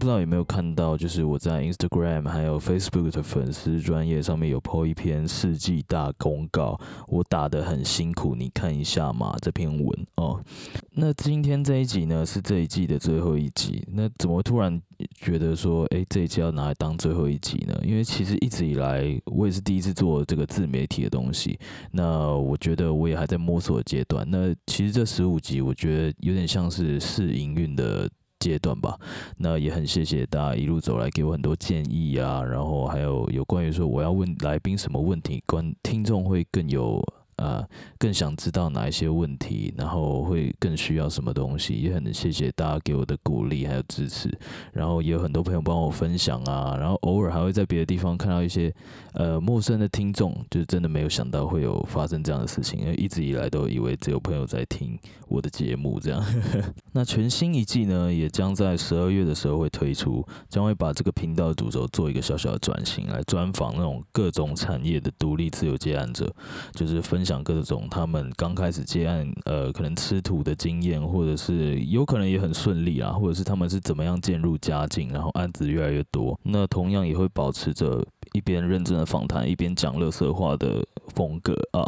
不。知道有没有看到，就是我在 Instagram 还有 Facebook 的粉丝专业上面有 po 一篇世纪大公告，我打的很辛苦，你看一下嘛这篇文哦。那今天这一集呢是这一季的最后一集，那怎么突然觉得说，哎，这一季要拿来当最后一集呢？因为其实一直以来我也是第一次做这个自媒体的东西，那我觉得我也还在摸索阶段。那其实这十五集我觉得有点像是试营运的。阶段吧，那也很谢谢大家一路走来给我很多建议啊，然后还有有关于说我要问来宾什么问题，观听众会更有。呃，更想知道哪一些问题，然后会更需要什么东西，也很谢谢大家给我的鼓励还有支持，然后也有很多朋友帮我分享啊，然后偶尔还会在别的地方看到一些呃陌生的听众，就真的没有想到会有发生这样的事情，因为一直以来都以为只有朋友在听我的节目这样。那全新一季呢，也将在十二月的时候会推出，将会把这个频道的主轴做一个小小的转型，来专访那种各种产业的独立自由接案者，就是分讲各种他们刚开始接案，呃，可能吃土的经验，或者是有可能也很顺利啊，或者是他们是怎么样渐入佳境，然后案子越来越多。那同样也会保持着一边认真的访谈，一边讲乐色话的风格啊。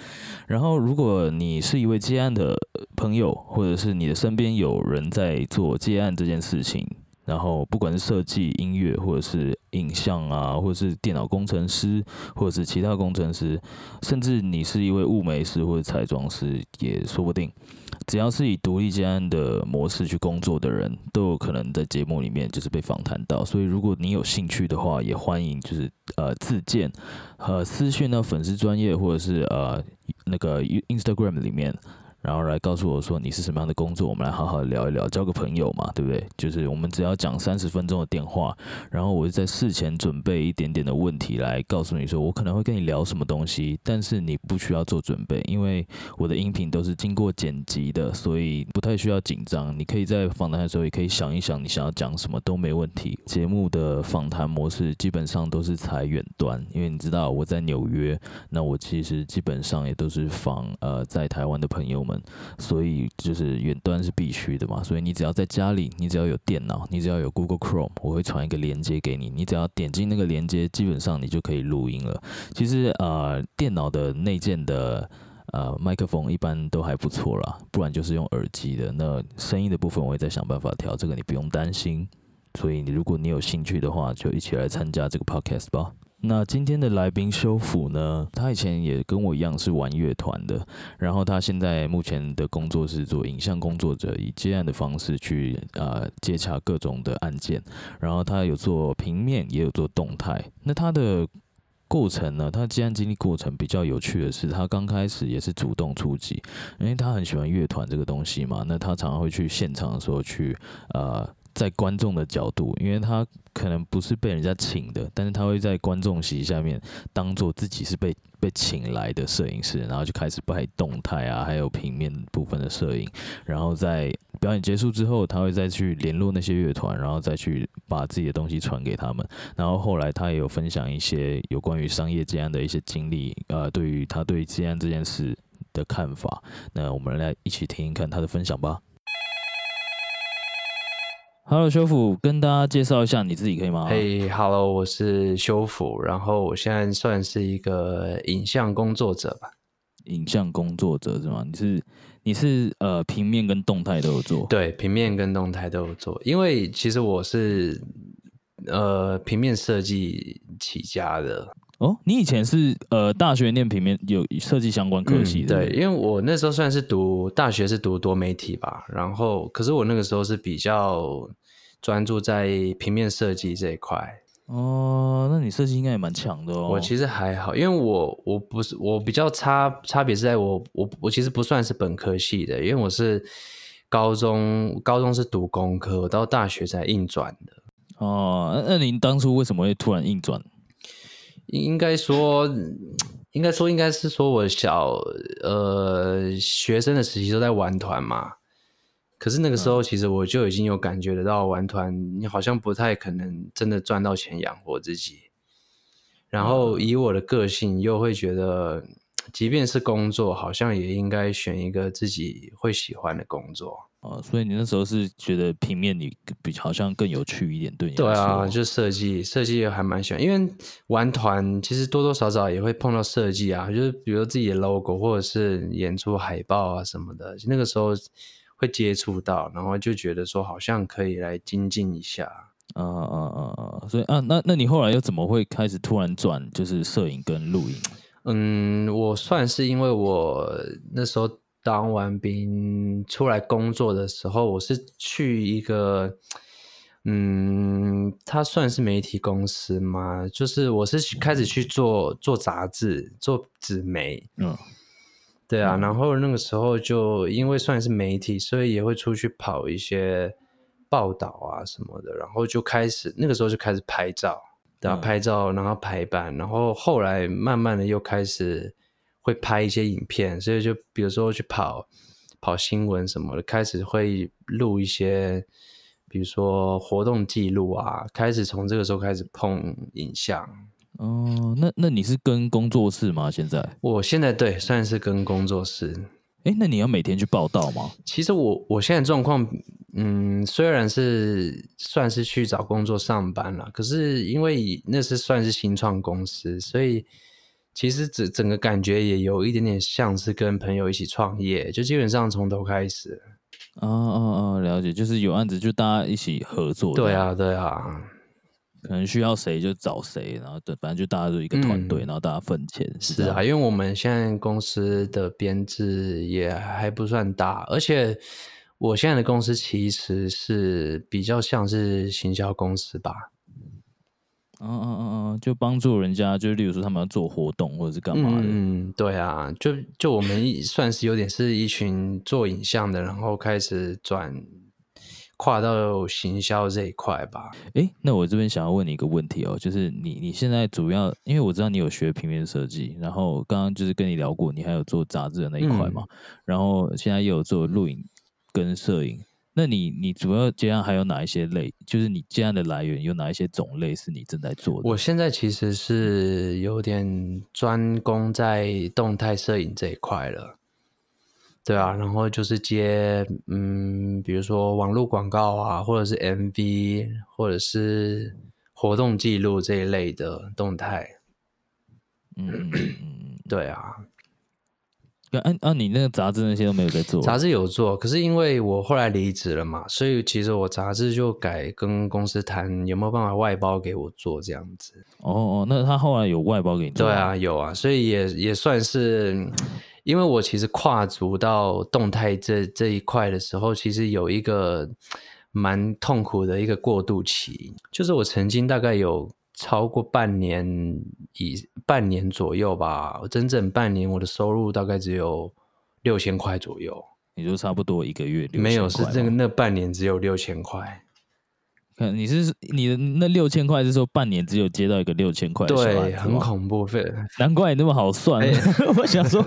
然后，如果你是一位接案的朋友，或者是你的身边有人在做接案这件事情。然后，不管是设计、音乐，或者是影像啊，或者是电脑工程师，或者是其他工程师，甚至你是一位物美师或者彩妆师，也说不定。只要是以独立接案的模式去工作的人，都有可能在节目里面就是被访谈到。所以，如果你有兴趣的话，也欢迎就是呃自荐，呃私讯到粉丝专业，或者是呃那个 Instagram 里面。然后来告诉我说你是什么样的工作，我们来好好聊一聊，交个朋友嘛，对不对？就是我们只要讲三十分钟的电话，然后我就在事前准备一点点的问题来告诉你说我可能会跟你聊什么东西，但是你不需要做准备，因为我的音频都是经过剪辑的，所以不太需要紧张。你可以在访谈的时候也可以想一想你想要讲什么都没问题。节目的访谈模式基本上都是采远端，因为你知道我在纽约，那我其实基本上也都是访呃在台湾的朋友。们，所以就是远端是必须的嘛，所以你只要在家里，你只要有电脑，你只要有 Google Chrome，我会传一个连接给你，你只要点进那个连接，基本上你就可以录音了。其实呃，电脑的内建的呃麦克风一般都还不错啦，不然就是用耳机的。那声音的部分我会再想办法调，这个你不用担心。所以你如果你有兴趣的话，就一起来参加这个 Podcast 吧。那今天的来宾修复呢？他以前也跟我一样是玩乐团的，然后他现在目前的工作是做影像工作者，以接案的方式去呃接洽各种的案件。然后他有做平面，也有做动态。那他的过程呢？他接案经历过程比较有趣的是，他刚开始也是主动出击，因为他很喜欢乐团这个东西嘛。那他常常会去现场的时候去呃。在观众的角度，因为他可能不是被人家请的，但是他会在观众席下面当做自己是被被请来的摄影师，然后就开始拍动态啊，还有平面部分的摄影。然后在表演结束之后，他会再去联络那些乐团，然后再去把自己的东西传给他们。然后后来他也有分享一些有关于商业接案的一些经历，呃，对于他对接案这件事的看法。那我们来一起听一看他的分享吧。Hello，修复，跟大家介绍一下你自己可以吗？嘿，Hello，我是修复，然后我现在算是一个影像工作者吧。影像工作者是吗？你是你是呃平面跟动态都有做？对，平面跟动态都有做。因为其实我是呃平面设计起家的。哦，你以前是呃大学念平面有设计相关科系的？对，因为我那时候算是读大学是读多媒体吧，然后可是我那个时候是比较专注在平面设计这一块。哦，那你设计应该也蛮强的哦。我其实还好，因为我我不是我比较差差别是在我我我其实不算是本科系的，因为我是高中高中是读工科，我到大学才硬转的。哦，那那您当初为什么会突然硬转？应该说，应该说，应该是说我小呃学生的时期都在玩团嘛。可是那个时候，其实我就已经有感觉得到，玩团你好像不太可能真的赚到钱养活自己。然后以我的个性，又会觉得即便是工作，好像也应该选一个自己会喜欢的工作。哦，所以你那时候是觉得平面你比好像更有趣一点，对你对啊，就设计，设计还蛮喜欢，因为玩团其实多多少少也会碰到设计啊，就是比如自己的 logo 或者是演出海报啊什么的，那个时候会接触到，然后就觉得说好像可以来精进一下。啊啊啊啊！所以啊，那那你后来又怎么会开始突然转就是摄影跟录影？嗯，我算是因为我那时候当完兵出来工作的时候，我是去一个，嗯，他算是媒体公司嘛，就是我是开始去做做杂志，做纸媒，嗯，对啊，然后那个时候就因为算是媒体，所以也会出去跑一些报道啊什么的，然后就开始那个时候就开始拍照，对啊，嗯拍照，然后排版，然后后来慢慢的又开始会拍一些影片，所以就比如说去跑跑新闻什么的，开始会录一些，比如说活动记录啊，开始从这个时候开始碰影像。哦，那那你是跟工作室吗？现在？我现在对算是跟工作室，哎，那你要每天去报道吗？其实我我现在状况，嗯，虽然是算是去找工作上班了，可是因为那是算是新创公司，所以其实整整个感觉也有一点点像是跟朋友一起创业，就基本上从头开始。哦哦哦！了解，就是有案子就大家一起合作。对，啊，对啊，可能需要谁就找谁，然后对，反正就大家就一个团队，嗯然后大家分钱。是啊，因为我们现在公司的编制也还不算大，而且我现在的公司其实是比较像是行销公司吧。嗯嗯嗯嗯，就帮助人家，就例如说他们要做活动或者是干嘛的。嗯，对啊，就就我们算是有点是一群做影像的，然后开始转跨到行销这一块吧。诶，那我这边想要问你一个问题哦，就是你你现在主要，因为我知道你有学平面设计，然后刚刚就是跟你聊过，你还有做杂志的那一块嘛，然后现在也有做录影跟摄影。那你你主要接案还有哪一些类？就是你接案的来源有哪一些种类是你正在做的？我现在其实是有点专攻在动态摄影这一块了。对啊，然后就是接嗯，比如说网络广告啊，或者是 MV，或者是活动记录这一类的动态。嗯对啊，那，按按你那个杂志那些都没有在做，杂志有做，可是因为我后来离职了嘛，所以其实我杂志就改跟公司谈有没有办法外包给我做这样子。哦哦，那他后来有外包给你？对啊，有啊，所以也也算是，因为我其实跨足到动态这这一块的时候，其实有一个蛮痛苦的一个过渡期，就是我曾经大概有超过半年以半年左右吧，整整半年我的收入大概只有六千块左右，也就差不多一个月6000没有是这个那半年只有六千块，看你是你的那六千块是说半年只有接到一个六千块对，很恐怖，费难怪你那么好算。哎我想说，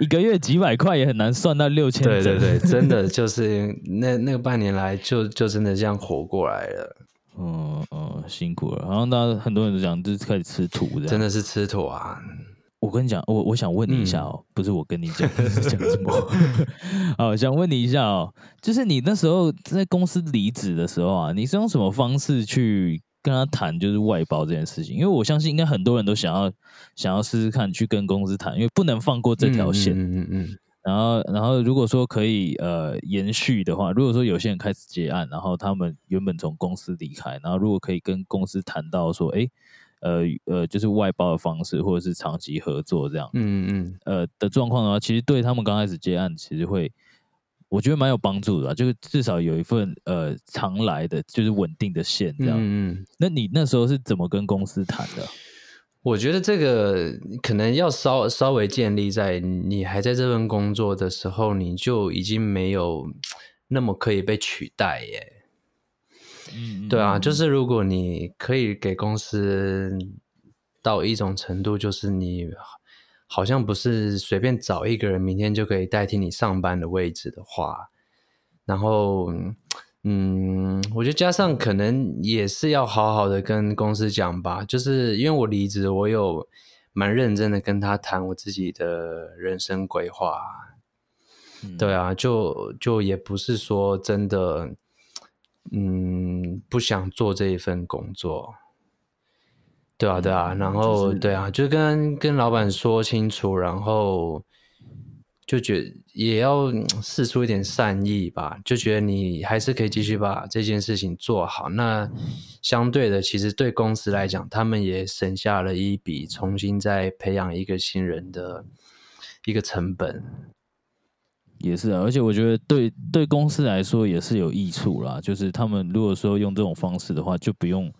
一个月几百块也很难算到六千。对对 对，真的就是那那个半年来就就真的这样活过来了，嗯嗯，辛苦了。然后大家很多人都讲，就是开始吃土的。真的是吃土啊！我跟你讲，我我想问你一下哦，不是我跟你讲，是讲什么？好，想问你一下哦，就是你那时候在公司离职的时候啊，你是用什么方式去跟他谈，就是外包这件事情？因为我相信应该很多人都想要想要试试看去跟公司谈，因为不能放过这条线。嗯嗯嗯嗯，然后，然后如果说可以呃延续的话，如果说有些人开始接案，然后他们原本从公司离开，然后如果可以跟公司谈到说，哎，呃呃，就是外包的方式，或者是长期合作这样，嗯嗯呃的状况的话，其实对他们刚开始接案，其实会我觉得蛮有帮助的啊、就是至少有一份呃常来的，就是稳定的线这样。嗯嗯，那你那时候是怎么跟公司谈的？我觉得这个可能要稍稍微建立在你还在这份工作的时候，你就已经没有那么可以被取代耶。嗯，对啊，嗯就是如果你可以给公司到一种程度，就是你好像不是随便找一个人明天就可以代替你上班的位置的话，然后嗯，我觉得加上可能也是要好好的跟公司讲吧，就是因为我离职，我有蛮认真的跟他谈我自己的人生规划。嗯对啊，就就也不是说真的，嗯，不想做这一份工作。对啊，对啊，嗯然后、就是对啊，就跟跟老板说清楚，然后就觉得也要嗯试出一点善意吧，就觉得你还是可以继续把这件事情做好。那相对的，其实对公司来讲，他们也省下了一笔重新再培养一个新人的一个成本。也是啊，而且我觉得对对公司来说也是有益处啦。就是他们如果说用这种方式的话，就不用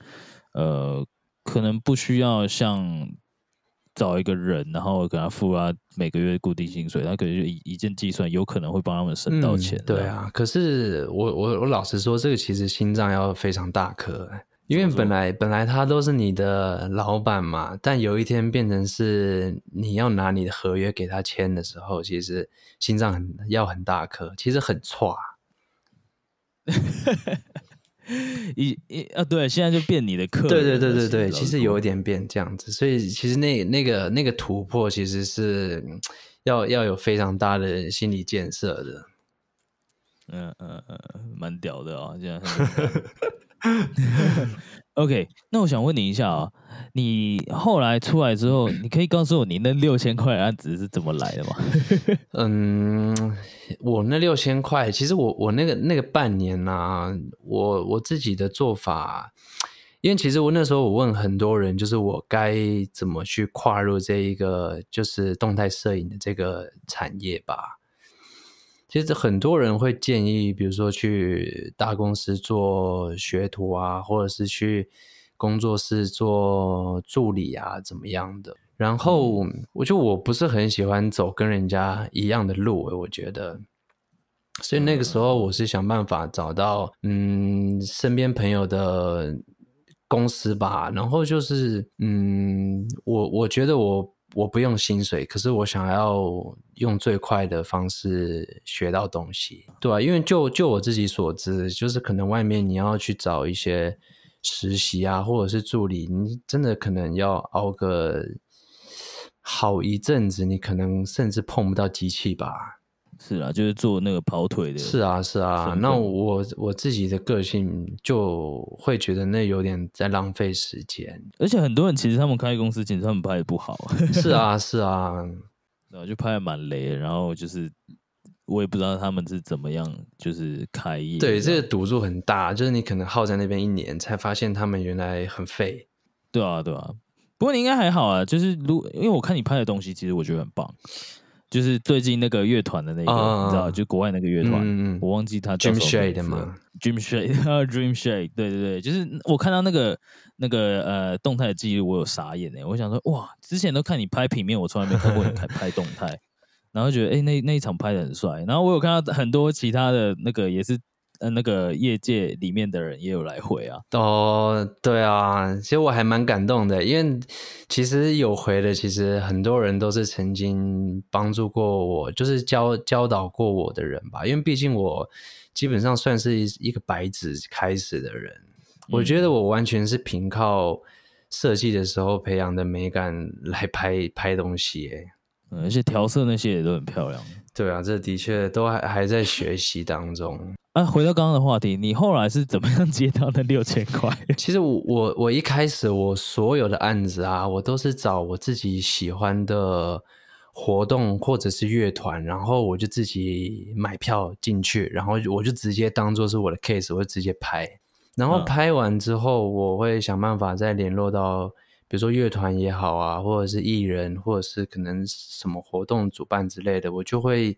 呃，可能不需要像找一个人，然后给他付啊每个月固定薪水，他可能就一一键计算，有可能会帮他们省到钱、对，啊，可是我我我老实说，这个其实心脏要非常大颗，因为本来本来他都是你的老板嘛，但有一天变成是你要拿你的合约给他签的时候，其实心脏很要很大颗，其实很差。一一啊，对，现在就变你的客人对了。对对对对，其实有一点变这样子，所以其实那那个那个突破其实是嗯要要有非常大的心理建设的。嗯嗯嗯，蛮屌的啊，这样。OK，那我想问你一下啊，你后来出来之后，你可以告诉我你那六千块的案子是怎么来的吗？嗯，我那六千块，其实我我那个那个半年呐、我我自己的做法，因为其实我那时候我问很多人，就是我该怎么去跨入这一个就是动态摄影的这个产业吧。其实很多人会建议，比如说去大公司做学徒啊，或者是去工作室做助理啊，怎么样的。然后我就我不是很喜欢走跟人家一样的路，我觉得。所以那个时候我是想办法找到嗯身边朋友的公司吧，然后就是嗯我我觉得我我不用薪水，可是我想要用最快的方式学到东西，对啊，因为就就我自己所知，就是可能外面你要去找一些实习啊，或者是助理，你真的可能要熬个好一阵子，你可能甚至碰不到机器吧。是啊，就是做那个跑腿的。是啊，是啊。那我我自己的个性就会觉得那有点在浪费时间。而且很多人其实他们开公司，其实他们拍的不好，是啊，是啊。然后就拍的蛮雷的，然后就是我也不知道他们是怎么样，就是开业对，这个赌注很大，就是你可能耗在那边一年，才发现他们原来很废。对啊，对啊。不过你应该还好啊，就是如因为我看你拍的东西，其实我觉得很棒。就是最近那个乐团的那个，啊你知道，就国外那个乐团，我忘记他叫 Dream 什么 Shade 名字了。吗？Dream Shade，啊，Dream Shade，对对对，就是我看到那个那个呃动态的记录，我有傻眼哎，我想说哇，之前都看你拍平面，我从来没看过你拍 拍动态，然后觉得哎、诶那那一场拍的很帅，然后我有看到很多其他的那个也是呃那个业界里面的人也有来回啊，哦，对啊，其实我还蛮感动的，因为其实有回的，其实很多人都是曾经帮助过我，就是教教导过我的人吧。因为毕竟我基本上算是一一个白纸开始的人，我觉得我完全是凭靠设计的时候培养的美感来拍拍东西而且调色那些也都很漂亮。对啊，这的确都还还在学习当中。啊，回到刚刚的话题，你后来是怎么样接到那六千块？其实我我我一开始我所有的案子啊，我都是找我自己喜欢的活动或者是乐团，然后我就自己买票进去，然后我就直接当做是我的 case，我就直接拍。然后嗯拍完之后，我会想办法再联络到，比如说乐团也好啊，或者是艺人，或者是可能什么活动主办之类的，我就会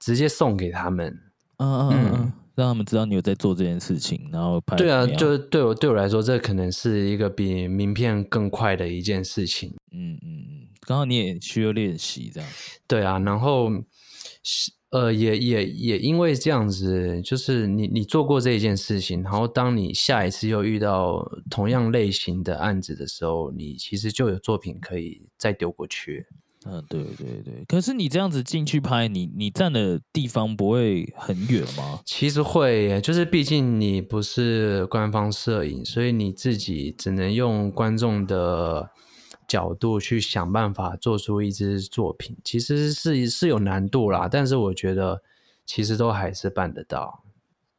直接送给他们。嗯嗯嗯让他们知道你有在做这件事情，然后拍对啊，就对我对我来说，这可能是一个比名片更快的一件事情。嗯嗯嗯，刚好你也需要练习这样。对啊，然后是呃，也也也因为这样子，就是你你做过这一件事情，然后当你下一次又遇到同样类型的案子的时候，你其实就有作品可以再丢过去。嗯，对对对。可是你这样子进去拍，你你站的地方不会很远吗？其实会耶，就是毕竟你不是官方摄影，所以你自己只能用观众的角度去想办法做出一支作品，其实是是有难度啦。但是我觉得其实都还是办得到。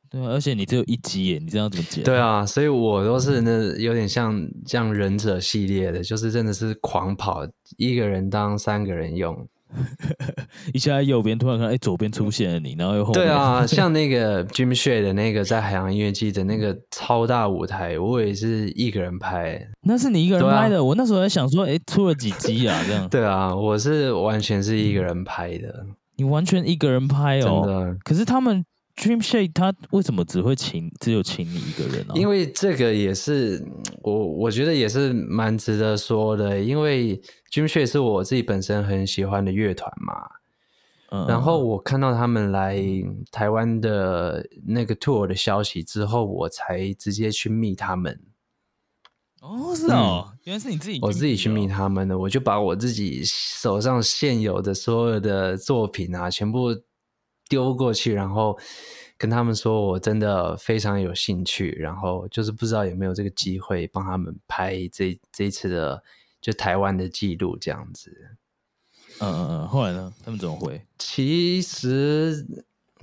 对，啊而且你只有一集耶，你这样怎么剪？对啊，所以我都是那有点像像忍者系列的，就是真的是狂跑，一个人当三个人用。一下在右边，突然看，哎，左边出现了你，然后又后对啊，像那个 Jim Shea 的那个在海洋音乐季的那个超大舞台，我也是一个人拍。那是你一个人拍的？我那时候在想说，哎，出了几集啊？这样？对啊，我是完全是一个人拍的。你完全一个人拍哦？真的？可是他们 Dream Shake 他为什么只会请只有请你一个人呢？因为这个也是我我觉得也是蛮值得说的，因为。Dream Shea 是我自己本身很喜欢的乐团嘛，嗯，然后我看到他们来台湾的那个 tour 的消息之后，我才直接去密他们。哦，是哦，原来是你自己，我自己去密他们的，我就把我自己手上现有的所有的作品啊，全部丢过去，然后跟他们说我真的非常有兴趣，然后就是不知道有没有这个机会帮他们拍这这一次的。就台湾的记录这样子，嗯嗯嗯，后来呢？他们怎么回？其实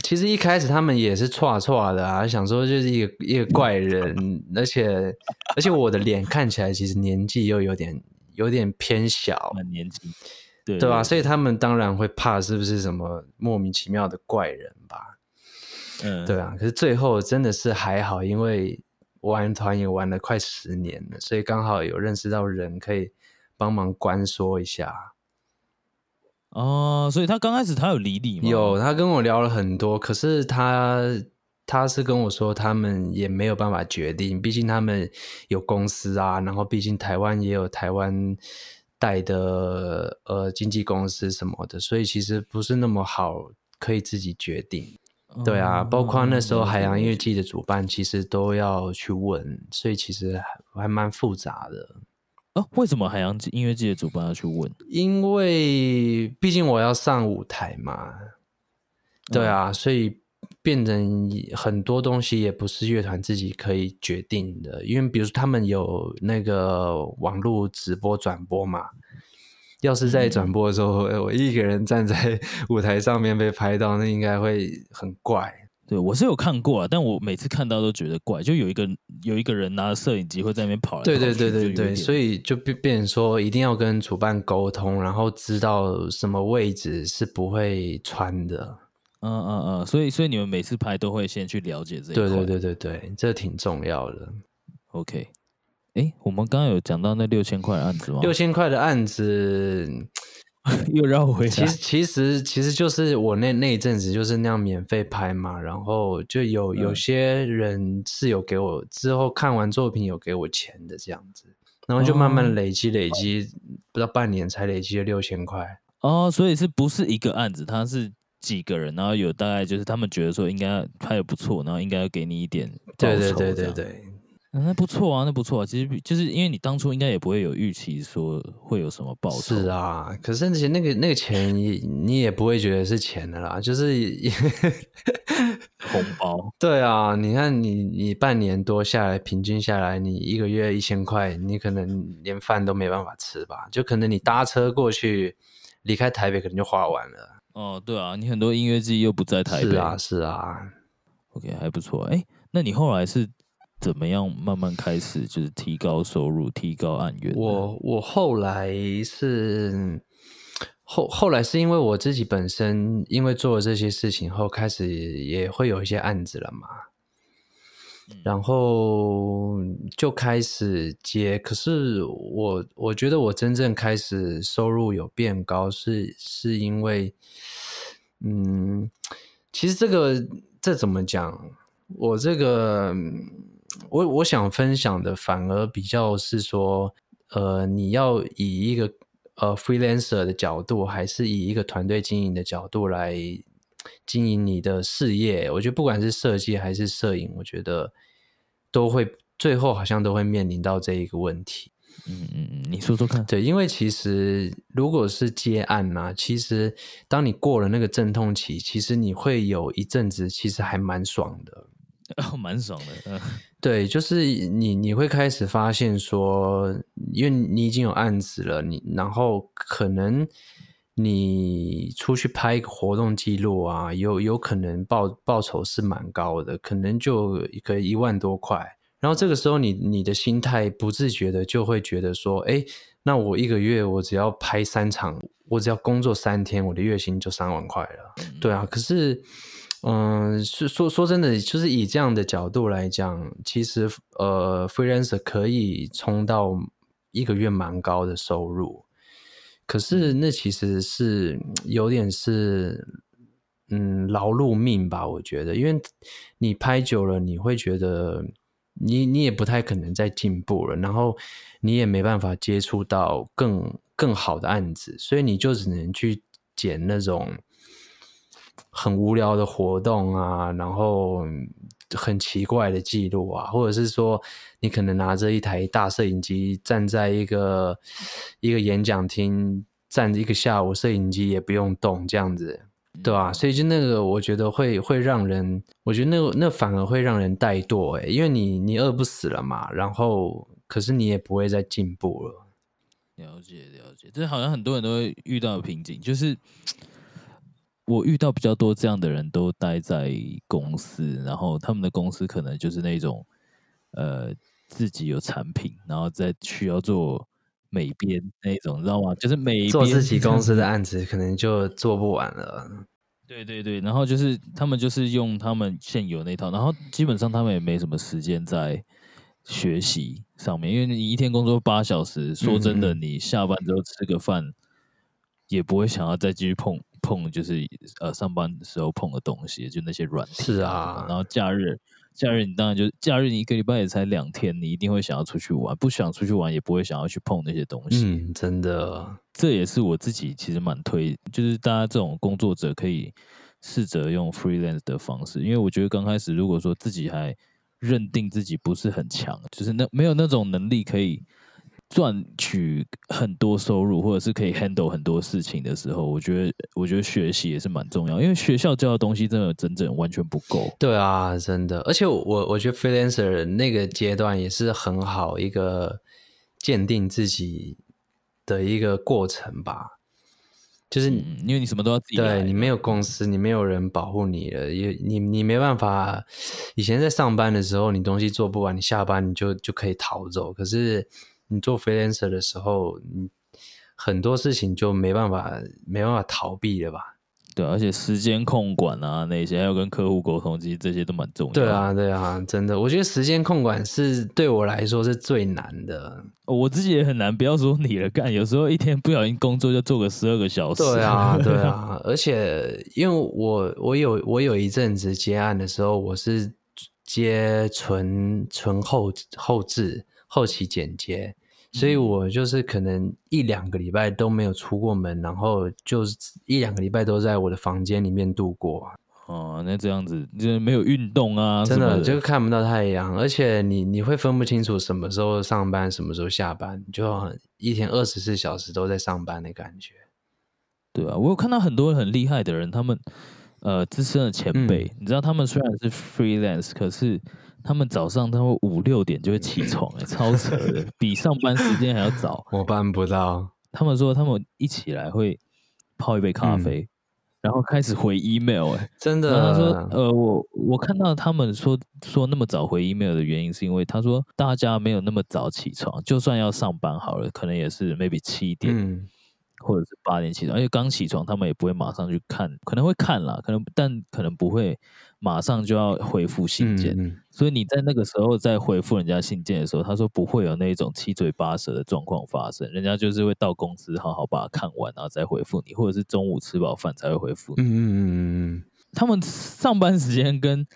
其实一开始他们也是错错的啊，想说就是一个一个怪人，而且而且我的脸看起来其实年纪又有点有点偏小，很年轻，对对吧？所以他们当然会怕是不是什么莫名其妙的怪人吧？嗯，对啊。可是最后真的是还好，因为玩团也玩了快十年了，所以刚好有认识到人可以。帮忙关说一下哦，所以他刚开始他有理你吗？有，他跟我聊了很多，可是他他是跟我说，他们也没有办法决定，毕竟他们有公司啊，然后毕竟台湾也有台湾带的呃经纪公司什么的，所以其实不是那么好可以自己决定。对啊，包括那时候海洋音乐季的主办，其实都要去问，所以其实还还蛮复杂的。哦，为什么海洋音乐季的主办要去问？因为毕竟我要上舞台嘛，对啊，所以变成很多东西也不是乐团自己可以决定的。因为比如说他们有那个网络直播转播嘛，要是在转播的时候我一个人站在 舞台上面被拍到，那应该会很怪。对，我是有看过啊，但我每次看到都觉得怪，就有一个有一个人拿着摄影机会在那边跑来跑去。对对对对对，所以就变变成说一定要跟主办沟通，然后知道什么位置是不会穿的。嗯嗯嗯，所以所以你们每次拍都会先去了解这一块。对对对对对，这挺重要的。OK，哎，我们刚刚有讲到那六千块的案子吗？六千块的案子。又绕回来。其实其实其实就是我那那一阵子就是那样免费拍嘛，然后就有有些人是有给我之后看完作品有给我钱的这样子，然后就慢慢累积累积，不到半年才累积了六千块。哦，所以是不是一个案子？他是几个人？然后有大概就是他们觉得说应该拍的不错，然后应该要给你一点对对对对对。那不错啊，那不错啊。其实就是因为你当初应该也不会有预期说会有什么报酬。是啊，可是那些那个那个钱，你你也不会觉得是钱的啦，就是 红包。对啊，你看你你半年多下来，平均下来，你一个月一千块，你可能连饭都没办法吃吧？就可能你搭车过去，离开台北可能就花完了。哦，对啊，你很多音乐季又不在台北。是啊，是啊。OK，还不错。哎，那你后来是？怎么样慢慢开始就是提高收入、提高案源？我我后来是后后来是因为我自己本身因为做了这些事情后，开始也会有一些案子了嘛，然后就开始接。可是我我觉得我真正开始收入有变高，是是因为，嗯，其实这个这怎么讲？我这个。我我想分享的反而比较是说，呃，你要以一个呃 freelancer 的角度，还是以一个团队经营的角度来经营你的事业？我觉得不管是设计还是摄影，我觉得都会最后好像都会面临到这一个问题。嗯嗯嗯，你说说看。对，因为其实如果是接案呢，其实当你过了那个阵痛期，其实你会有一阵子其实还蛮爽的。哦，蛮爽的。嗯 对，就是你你会开始发现说，因为你已经有案子了，你然后可能你出去拍一个活动记录啊，有有可能报报酬是蛮高的，可能就一个一万多块。然后这个时候你你的心态不自觉的就会觉得说，哎，那我一个月我只要拍三场，我只要工作三天，我的月薪就三万块了。对啊，可是。嗯，是说说真的，就是以这样的角度来讲，其实呃，freelancer 可以冲到一个月蛮高的收入，可是那其实是有点是嗯劳碌命吧，我觉得，因为你拍久了，你会觉得你你也不太可能再进步了，然后你也没办法接触到更更好的案子，所以你就只能去捡那种。很无聊的活动啊，然后很奇怪的记录啊，或者是说你可能拿着一台大摄影机站在一个一个演讲厅站一个下午，摄影机也不用动，这样子，对吧？所以就那个，我觉得会会让人，我觉得那那反而会让人怠惰，哎，因为你你饿不死了嘛，然后可是你也不会再进步了。了解了解，这好像很多人都会遇到的瓶颈，就是。我遇到比较多这样的人都待在公司，然后他们的公司可能就是那种，呃，自己有产品，然后再需要做美编那种，知道吗？就是美做自己公司的案子，可能就做不完了。对对对，然后就是他们就是用他们现有那套，然后基本上他们也没什么时间在学习上面，因为你一天工作八小时，说真的，你下班之后吃个饭，也不会想要再继续碰。碰就是呃上班的时候碰的东西，就那些软体。是啊，然后假日，假日你当然就假日，你一个礼拜也才两天，你一定会想要出去玩，不想出去玩也不会想要去碰那些东西。嗯，真的，这也是我自己其实蛮推，就是大家这种工作者可以试着用 freelance 的方式，因为我觉得刚开始如果说自己还认定自己不是很强，就是那没有那种能力可以。赚取很多收入，或者是可以 handle 很多事情的时候，我觉得，我觉得学习也是蛮重要，因为学校教的东西真的整整完全不够。对啊，真的，而且我我觉得 freelancer 那个阶段也是很好一个鉴定自己的一个过程吧。就是因为你什么都要自己，对你没有公司，你没有人保护你了，也你你没办法。以前在上班的时候，你东西做不完，你下班你就就可以逃走，可是。你做 freelancer 的时候，你很多事情就没办法没办法逃避了吧？对，而且时间控管啊，那些还要跟客户沟通，其实这些都蛮重要。对啊，对啊，真的，我觉得时间控管是对我来说是最难的。我自己也很难，不要说你了，干有时候一天不小心工作就做个十二个小时。对啊，对啊，而且因为我我有我有一阵子接案的时候，我是接纯纯后后置。后期剪接，所以我就是可能一两个礼拜都没有出过门，然后就是一两个礼拜都在我的房间里面度过。哦，那这样子就没有运动啊，真的就看不到太阳，而且你你会分不清楚什么时候上班，什么时候下班，就一天二十四小时都在上班的感觉。对啊，我有看到很多很厉害的人，他们呃资深的前辈，你知道他们虽然是 freelance，可是。他们早上他会五六点就会起床，哎，超扯的，比上班时间还要早。我办不到。他们说他们一起来会泡一杯咖啡，然后开始回 email，哎，真的。他说，呃，我我看到他们说说那么早回 email 的原因，是因为他说大家没有那么早起床，就算要上班好了，可能也是 maybe 七点。或者是八点起床，而且刚起床，他们也不会马上去看，可能会看啦，可能但可能不会马上就要回复信件。所以你在那个时候在回复人家信件的时候，他说不会有那种七嘴八舌的状况发生，人家就是会到公司好好把它看完，然后再回复你，或者是中午吃饱饭才会回复你。嗯嗯嗯嗯，他们上班时间跟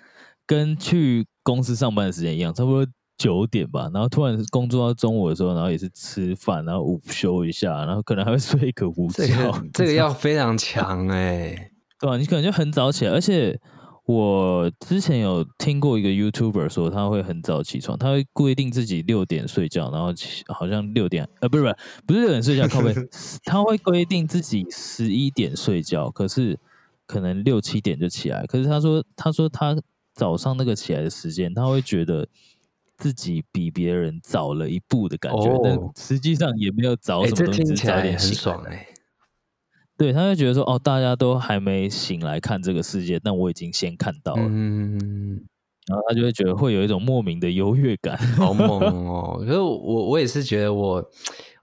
跟去公司上班的时间一样，差不多。九点吧，然后突然工作到中午的时候，然后也是吃饭，然后午休一下，然后可能还会睡一个午觉。这个要非常强哎，对吧？你可能就很早起来，而且我之前有听过一个 YouTuber 说，他会很早起床，他会规定自己六点睡觉，然后好像六点呃，不是不是不是六点睡觉，靠背，他会规定自己十一点睡觉，可是可能六七点就起来。可是他说他说他。早上那个起来的时间，他会觉得自己比别人早了一步的感觉，但哦实际上也没有早什么东西，只是早听起来很点醒。爽哎。对，他会觉得说，哦，大家都还没醒来看这个世界，但我已经先看到了，嗯，然后他就会觉得会有一种莫名的优越感。好 猛哦！可是我我也是觉得我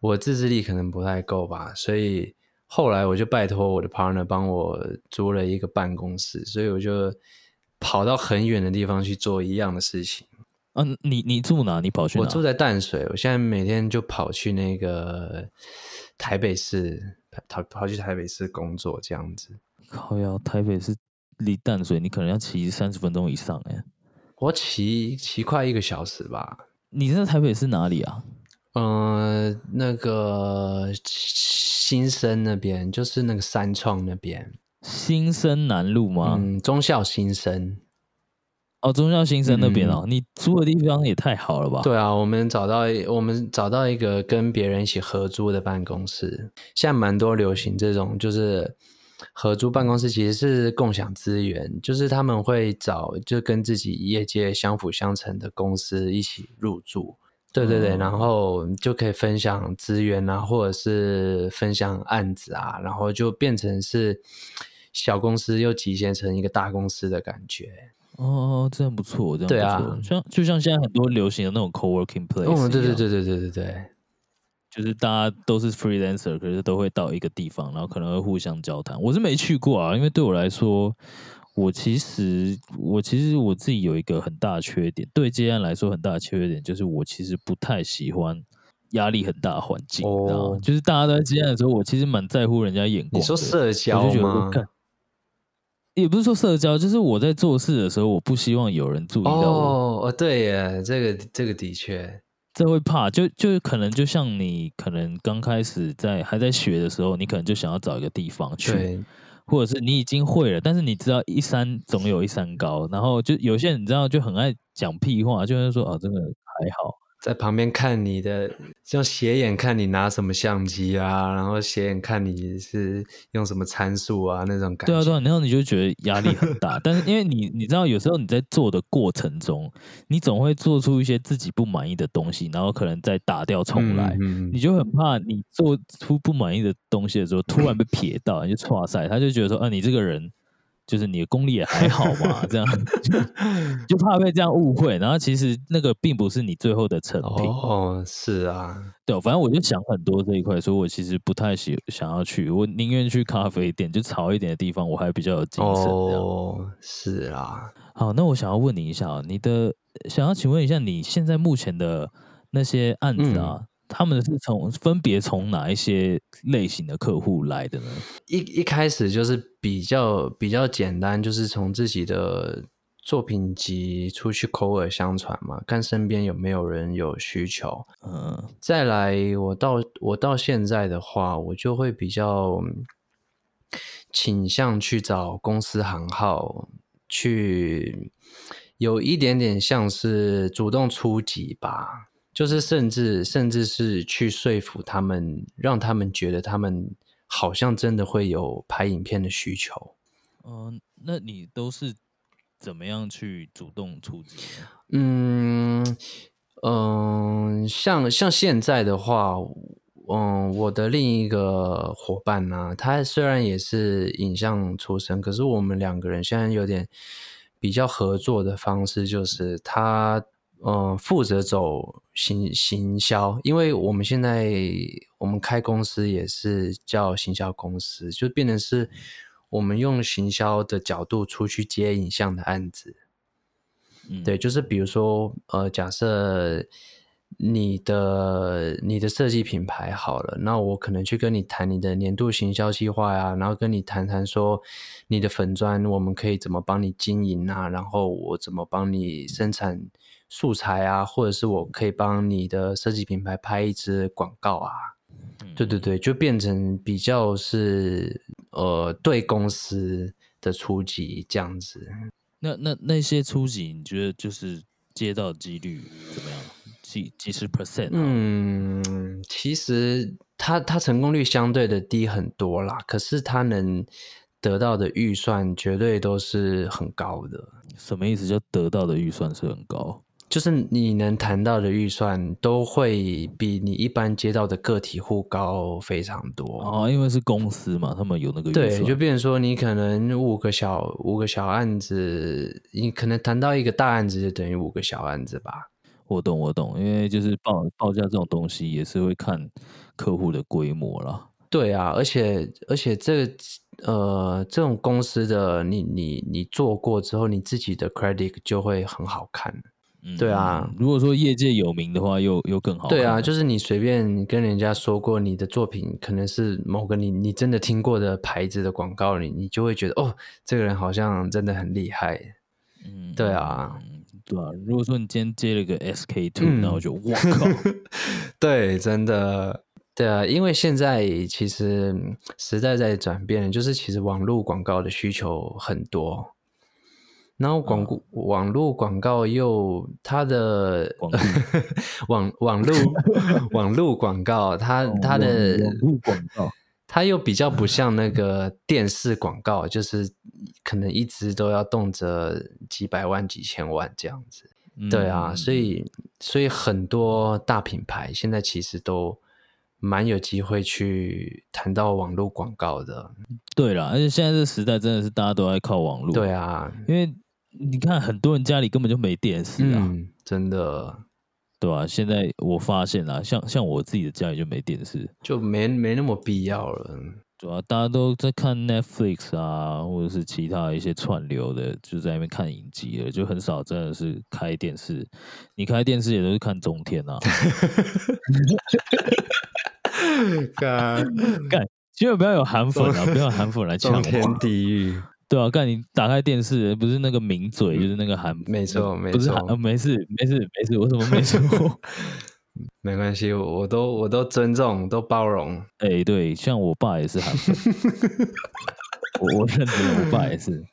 我自制力可能不太够吧，所以后来我就拜托我的 partner 帮我租了一个办公室，所以我就跑到很远的地方去做一样的事情。嗯、你你住哪？你跑去哪？我住在淡水，我现在每天就跑去那个台北市，跑跑去台北市工作这样子。靠呀，台北市离淡水，你可能要骑三十分钟以上哎。我骑骑快一个小时吧。你在台北是哪里啊？嗯、那个新生那边，就是那个三创那边，新生南路吗？嗯，中校新生。哦，中校新生那边哦，嗯你租的地方也太好了吧？对啊，我们找到我们找到一个跟别人一起合租的办公室，现在蛮多流行这种，就是合租办公室其实是共享资源，就是他们会找就跟自己业界相辅相成的公司一起入住。对对对，嗯然后就可以分享资源啊，或者是分享案子啊，然后就变成是小公司又集结成一个大公司的感觉。哦，这样不错，这样对不错。啊像就像现在很多流行的那种 co-working place，哦，对对对对对对对，就是大家都是 freelancer，可是都会到一个地方，然后可能会互相交谈。我是没去过啊，因为对我来说，我其实我其实我自己有一个很大的缺点，对接案来说很大的缺点就是我其实不太喜欢压力很大的环境，你知道吗哦？就是大家都在接案的时候，我其实蛮在乎人家眼光。你说社交我就觉得吗也不是说社交，就是我在做事的时候，我不希望有人注意到我。哦哦，对耶，这个这个的确，这会怕，就就可能就像你可能刚开始在还在学的时候，你可能就想要找一个地方去，对，或者是你已经会了，但是你知道一山总有一山高，然后就有些人你知道就很爱讲屁话，就是说哦，这个还好，在旁边看你的，像斜眼看你拿什么相机啊，然后斜眼看你是用什么参数啊，那种感觉。对啊对啊，然后你就觉得压力很大，但是因为你你知道有时候你在做的过程中，你总会做出一些自己不满意的东西，然后可能再打掉重来，嗯嗯你就很怕你做出不满意的东西的时候，突然被撇到，你就哇塞，他就觉得说，啊，你这个人就是你的功力也还好嘛，这样就就怕被这样误会，然后其实那个并不是你最后的成品，哦，是啊，对，反正我就想很多这一块，所以我其实不太喜想要去，我宁愿去咖啡店，就潮一点的地方，我还比较有精神。哦，是啊，好，那我想要问你一下啊，你的想要请问一下，你现在目前的那些案子啊，他们是从分别从哪一些类型的客户来的呢？一一开始就是比较比较简单，就是从自己的作品集出去口耳相传嘛，看身边有没有人有需求。嗯再来，我到我到现在的话，我就会比较嗯倾向去找公司行号，去有一点点像是主动出击吧，就是甚至甚至是去说服他们，让他们觉得他们好像真的会有拍影片的需求。嗯、那你都是怎么样去主动出击呢？嗯嗯，像像现在的话，嗯，我的另一个伙伴呢、他虽然也是影像出身，可是我们两个人现在有点比较合作的方式，就是他嗯负责走行行销，因为我们现在我们开公司也是叫行销公司，就变成是我们用行销的角度出去接影像的案子。嗯，对，就是比如说，呃，假设你的你的设计品牌好了，那我可能去跟你谈你的年度行销计划呀，然后跟你谈谈说你的粉砖我们可以怎么帮你经营啊，然后我怎么帮你生产素材啊，或者是我可以帮你的设计品牌拍一支广告啊。嗯对对对，就变成比较是呃对公司的初级这样子。那那那些初级，你觉得就是接到的几率怎么样？几几十 percent？嗯嗯，其实它它成功率相对的低很多啦，可是它能得到的预算绝对都是很高的。什么意思？就得到的预算是很高？就是你能谈到的预算都会比你一般接到的个体户高非常多哦，因为是公司嘛，他们有那个预对，就变成说你可能五个小五个小案子，你可能谈到一个大案子就等于五个小案子吧。我懂，我懂，因为就是报报价这种东西也是会看客户的规模啦。对啊，而且而且这个呃这种公司的你你你做过之后，你自己的 credit 就会很好看。嗯对啊如果说业界有名的话，又又更好。对啊，就是你随便跟人家说过你的作品可能是某个你你真的听过的牌子的广告，你你就会觉得哦，这个人好像真的很厉害。嗯，对啊嗯，对啊。如果说你今天接了个 SK two，、嗯那我就我靠，对，真的，对啊，因为现在其实嗯时代在转变，就是其实网络广告的需求很多，然后广告、网络广告又它的 网网络 网络广告，它它的哦网网络广告，它又比较不 像那个电视广告，就是可能一直都要动辄几百万、几千万这样子。对啊，嗯所以所以很多大品牌现在其实都蛮有机会去谈到网络广告的。对啦，而且现在这个时代真的是大家都在靠网络。对，啊，因为你看很多人家里根本就没电视啊，嗯，真的对吧、现在我发现啦，像像我自己的家里就没电视，就没没那么必要了。主要大家都在看 Netflix 啊，或者是其他一些串流的，就在那边看影集了，就很少真的是开电视。你开电视也都是看中天啊 干干，千万不要有韩粉啊，不要有韩粉来抢中天。地狱，对啊，干你打开电视，不是那个名嘴，就是那个韩，没错没错不是没事没事没事，我怎么没说？没关系，我我都我都尊重，都包容。哎、对，像我爸也是韩粉，我我认得我爸也是，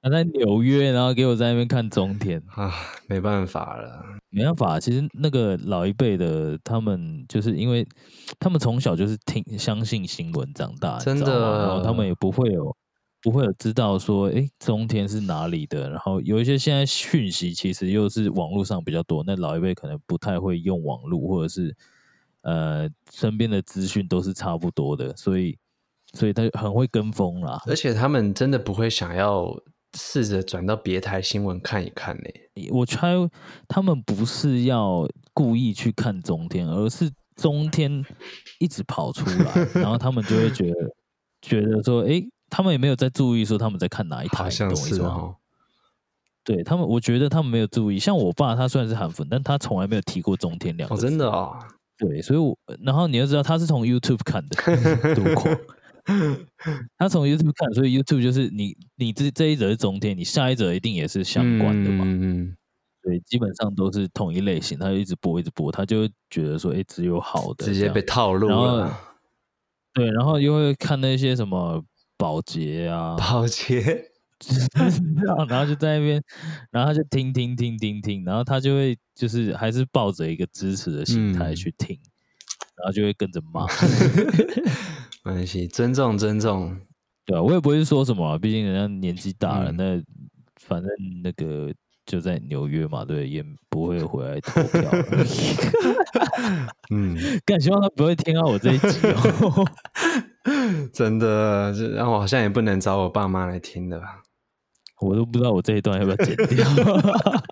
他在纽约，然后给我在那边看中天，啊，没办法了。没办法，其实那个老一辈的他们，就是因为他们从小就是听相信新闻长大，你真的然后的他们也不会有不会有知道说，哎，中天是哪里的，然后有一些现在讯息其实又是网络上比较多，那老一辈可能不太会用网络，或者是呃身边的资讯都是差不多的，所以所以他很会跟风啦。而且他们真的不会想要试着转到别台新闻看一看呢、我猜他们不是要故意去看中天，而是中天一直跑出来，然后他们就会觉得觉得说，诶，他们也没有在注意说他们在看哪一台，好像你懂我意思吗？是哦。对他们，我觉得他们没有注意。像我爸，他虽然是韩粉，但他从来没有提过中天两个哦，字。真的哦，对，所以我，然后你要知道，他是从 YouTube 看的，多狂。他从 YouTube 看，所以 YouTube 就是你你这这一则是中天，你下一则一定也是相关的嘛。嗯嗯对，基本上都是同一类型，他就一直播一直播，他就觉得说，哎，只有好的，直接被套路了。对，然后又会看那些什么保洁啊，保洁，然后就在那边，然后他就听听听听听，然后他就会就是还是抱着一个支持的心态嗯去听，然后就会跟着骂，没关系，尊重尊重。对啊，我也不会说什么啊，毕竟人家年纪大了，嗯那反正那个就在纽约嘛，对，也不会回来投票。嗯，更希望他不会听到我这一集哦。真的，这让我好像也不能找我爸妈来听的吧，我都不知道我这一段要不要剪掉。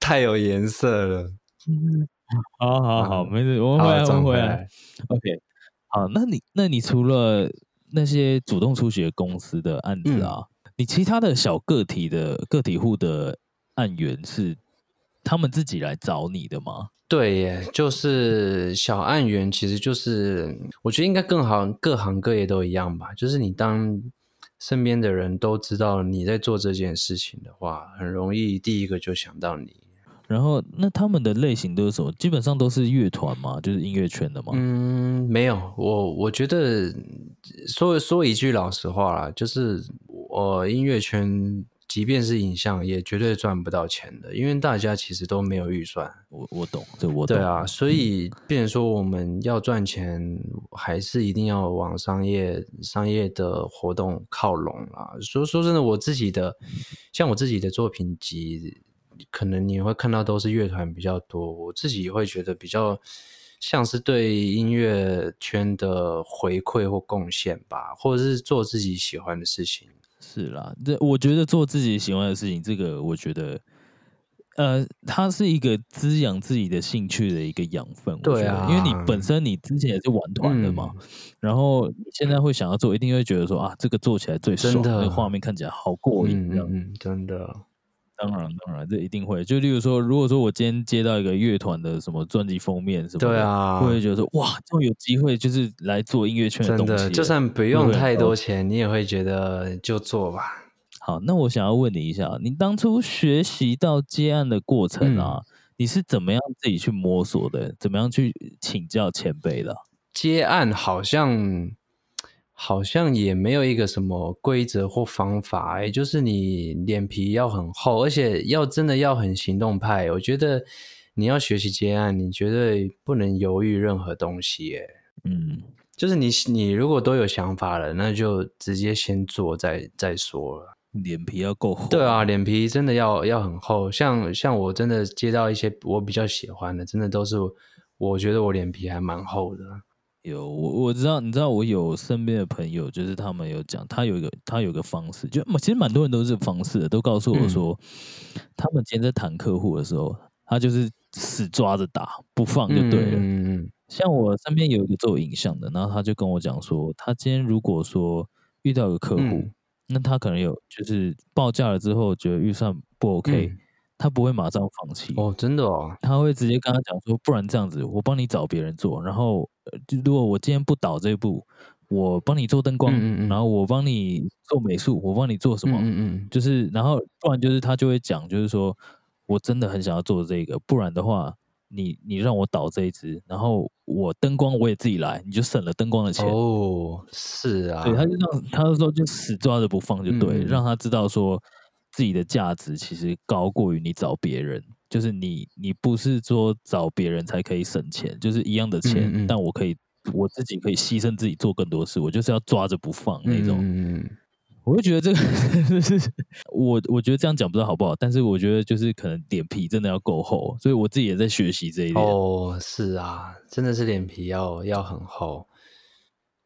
太有颜色了。好好好，嗯没事，我们回来，我们回来来。OK，好，那你那你除了那些主动出血公司的案子啊，你其他的小个体的个体户的案源是他们自己来找你的吗？对耶，就是小案源，其实就是我觉得应该更好，各行各业都一样吧。就是你当身边的人都知道你在做这件事情的话，很容易第一个就想到你。然后，那他们的类型都是什么？基本上都是乐团嘛，就是音乐圈的嘛。嗯，没有，我我觉得说说一句老实话啦，就是我音乐圈即便是影像，也绝对赚不到钱的，因为大家其实都没有预算。我我懂，这我懂。对啊，所以变成说我们要赚钱，还是一定要往商业商业的活动靠拢啊。说说真的，我自己的像我自己的作品集，可能你会看到都是乐团比较多，我自己会觉得比较像是对音乐圈的回馈或贡献吧，或者是做自己喜欢的事情。是啦，这我觉得做自己喜欢的事情，这个我觉得，呃，它是一个滋养自己的兴趣的一个养分。对啊，因为你本身你之前也是玩团的嘛，然后现在会想要做，一定会觉得说啊，这个做起来最爽，那画面看起来好过瘾，嗯嗯，真的。当然，当然，这一定会。就例如说，如果说我今天接到一个乐团的什么专辑封面什么，对啊，会觉得说哇，这么有机会，就是来做音乐圈的东西。就算不用太多钱，你也会觉得就做吧。好，那我想要问你一下，你当初学习到接案的过程啊，你是怎么样自己去摸索的？怎么样去请教前辈的？接案好像。好像也没有一个什么规则或方法，哎，就是你脸皮要很厚，而且要真的要很行动派。我觉得你要学习接案，你绝对不能犹豫任何东西，哎，嗯，就是你你如果都有想法了，那就直接先做再再说了。脸皮要够厚，对啊，脸皮真的要要很厚。像像我真的接到一些我比较喜欢的，真的都是我觉得我脸皮还蛮厚的。有我我知道，你知道我有身边的朋友，就是他们有讲，他有一个他有个方式，就其实蛮多人都是这方式的，都告诉我说，他们今天在谈客户的时候，他就是死抓着打不放就对了。嗯嗯。像我身边有一个做影像的，然后他就跟我讲说，他今天如果说遇到一个客户，那他可能有就是报价了之后觉得预算不 OK，他不会马上放弃哦，真的哦，他会直接跟他讲说，不然这样子，我帮你找别人做，然后。就如果我今天不倒这一步，我帮你做灯光，然后我帮你做美术，我帮你做什么？嗯嗯，就是然后不然就是他就会讲，就是说我真的很想要做这个，不然的话，你你让我倒这一支，然后我灯光我也自己来，你就省了灯光的钱。哦，是啊，对，他就让他就说就死抓着不放就对，让他知道说自己的价值其实高过于你找别人。就是你，你不是说找别人才可以省钱，就是一样的钱，但我可以我自己可以牺牲自己做更多事，我就是要抓着不放那种。嗯我就觉得这个 我我觉得这样讲不知道好不好，但是我觉得就是可能脸皮真的要够厚，所以我自己也在学习这一点。哦，是啊，真的是脸皮要要很厚。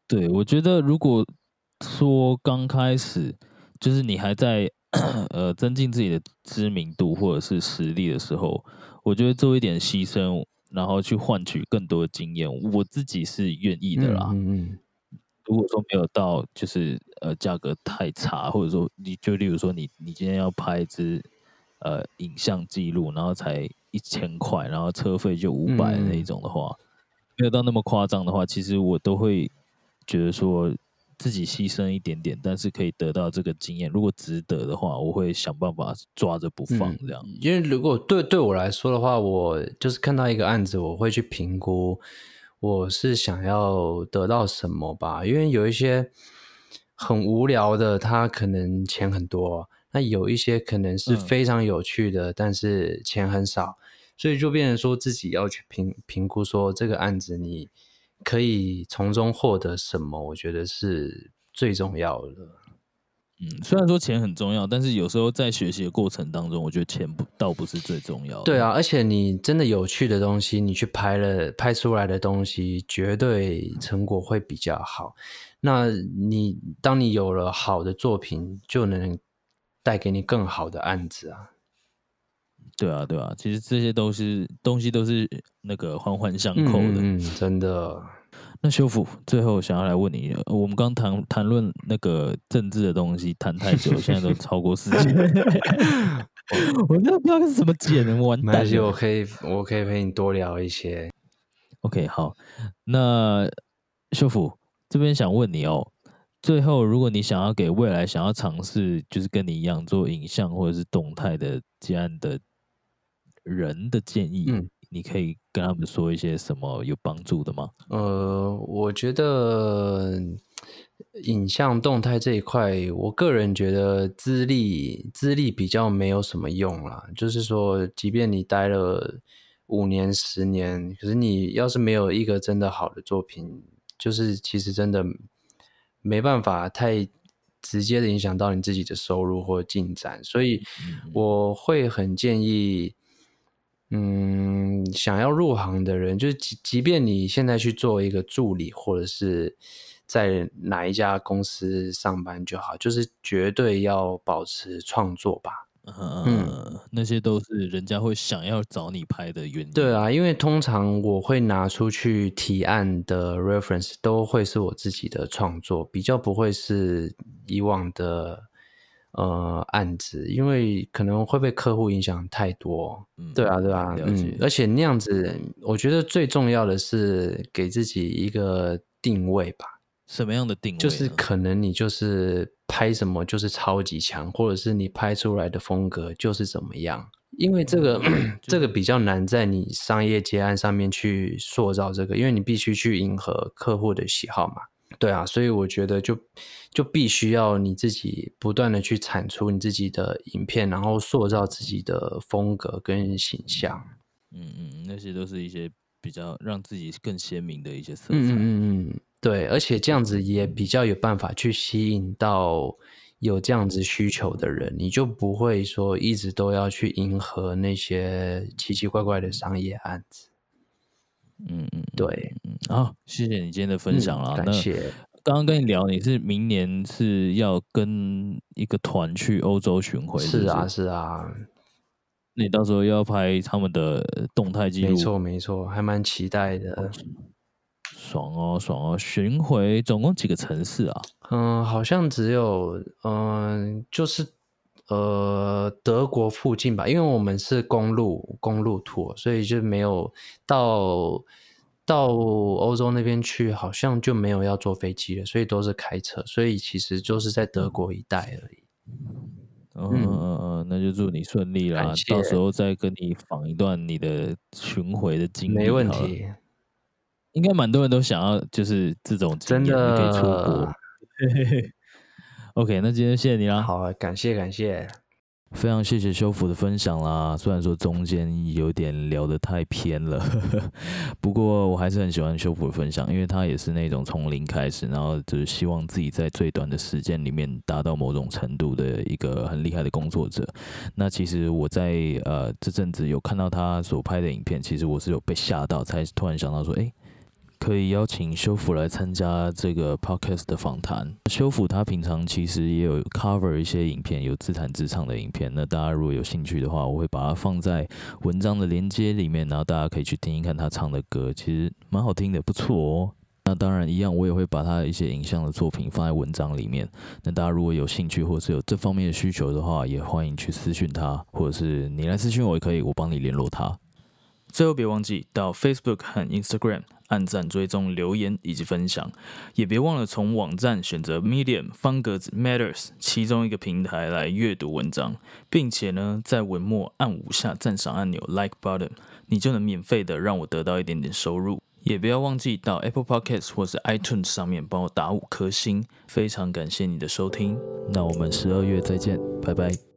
对，我觉得如果说刚开始就是你还在。呃，增进自己的知名度或者是实力的时候，我觉得做一点牺牲，然后去换取更多的经验，我自己是愿意的啦。嗯嗯。如果说没有到，就是呃价格太差，或者说你就例如说你你今天要拍一支呃影像记录，然后才一千块，然后车费就五百那一种的话，没有到那么夸张的话，其实我都会觉得说。自己牺牲一点点，但是可以得到这个经验。如果值得的话，我会想办法抓着不放这样。因为如果对对我来说的话，我就是看到一个案子，我会去评估我是想要得到什么吧。因为有一些很无聊的，他可能钱很多；那有一些可能是非常有趣的，但是钱很少。所以就变成说自己要去评评估，说这个案子你。可以从中获得什么？我觉得是最重要的。嗯，虽然说钱很重要，但是有时候在学习的过程当中，我觉得钱不倒不是最重要的。对啊，而且你真的有趣的东西，你去拍了拍出来的东西，绝对成果会比较好。那你当你有了好的作品，就能带给你更好的案子啊。对啊，对啊，其实这些都是东西，都是那个环环相扣的。嗯，真的。那修复最后想要来问你，我们刚谈谈论那个政治的东西，谈太久，现在都 超过四集。我真的不知道是什么剪的，完蛋。没我可以，我可以陪你多聊一些。OK，好。那修复这边想问你哦，最后如果你想要给未来想要尝试，就是跟你一样做影像或者是动态的这样的。人的建议，你可以跟他们说一些什么有帮助的吗？呃，我觉得影像动态这一块，我个人觉得资历资历比较没有什么用啦。就是说，即便你待了五年、十年，可是你要是没有一个真的好的作品，就是其实真的没办法太直接的影响到你自己的收入或进展。所以我会很建议。嗯，想要入行的人，就是即即便你现在去做一个助理，或者是在哪一家公司上班就好，就是绝对要保持创作吧。嗯，那些都是人家会想要找你拍的原因。对啊，因为通常我会拿出去提案的 reference 都会是我自己的创作，比较不会是以往的。呃，案子，因为可能会被客户影响太多，嗯，对啊，对啊，嗯，而且那样子，我觉得最重要的是给自己一个定位吧。什么样的定位？就是可能你就是拍什么就是超级强，或者是你拍出来的风格就是怎么样。因为这个 这个比较难在你商业接案上面去塑造这个，因为你必须去迎合客户的喜好嘛。对啊，所以我觉得就就必须要你自己不断的去产出你自己的影片，然后塑造自己的风格跟形象。嗯嗯，那些都是一些比较让自己更鲜明的一些色彩。嗯嗯嗯，对，而且这样子也比较有办法去吸引到有这样子需求的人，你就不会说一直都要去迎合那些奇奇怪怪的商业案子。嗯嗯，对，好，谢谢你今天的分享啦。感谢。刚刚跟你聊，你是明年是要跟一个团去欧洲巡回，是啊，是啊。你到时候要拍他们的动态记录，没错没错，还蛮期待的。爽哦爽哦，巡回总共几个城市啊？嗯，好像只有嗯，就是。呃，德国附近吧，因为我们是公路公路图，所以就没有到到欧洲那边去，好像就没有要坐飞机了，所以都是开车，所以其实就是在德国一带而已。嗯嗯嗯，那就祝你顺利啦，到时候再跟你访一段你的巡回的经历。没问题，应该蛮多人都想要，就是这种真的可以出国。OK，那今天谢谢你啦。好，感谢感谢，非常谢谢修复的分享啦。虽然说中间有点聊得太偏了，不过我还是很喜欢修复的分享，因为他也是那种从零开始，然后就是希望自己在最短的时间里面达到某种程度的一个很厉害的工作者。那其实我在呃这阵子有看到他所拍的影片，其实我是有被吓到，才突然想到说，哎。可以邀请修复来参加这个 podcast 的访谈。修复他平常其实也有 cover 一些影片，有自弹自唱的影片。那大家如果有兴趣的话，我会把它放在文章的连接里面，然后大家可以去听一看他唱的歌，其实蛮好听的，不错哦。那当然一样，我也会把他一些影像的作品放在文章里面。那大家如果有兴趣或者是有这方面的需求的话，也欢迎去私讯他，或者是你来私讯我也可以，我帮你联络他。最后别忘记到 Facebook 和 Instagram 按赞、追踪、留言以及分享，也别忘了从网站选择 Medium 方格子 Matters 其中一个平台来阅读文章，并且呢在文末按五下赞赏按钮 Like Button，你就能免费的让我得到一点点收入。也不要忘记到 Apple Podcasts 或是 iTunes 上面帮我打五颗星，非常感谢你的收听。那我们十二月再见，拜拜。